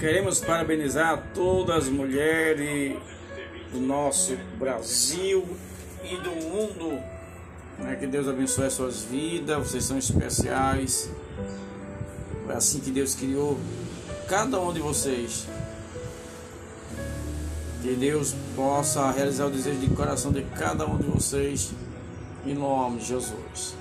Queremos parabenizar todas as mulheres do nosso Brasil e do mundo. Né? Que Deus abençoe as suas vidas, vocês são especiais. É assim que Deus criou cada um de vocês. Que Deus possa realizar o desejo de coração de cada um de vocês. Em nome de Jesus.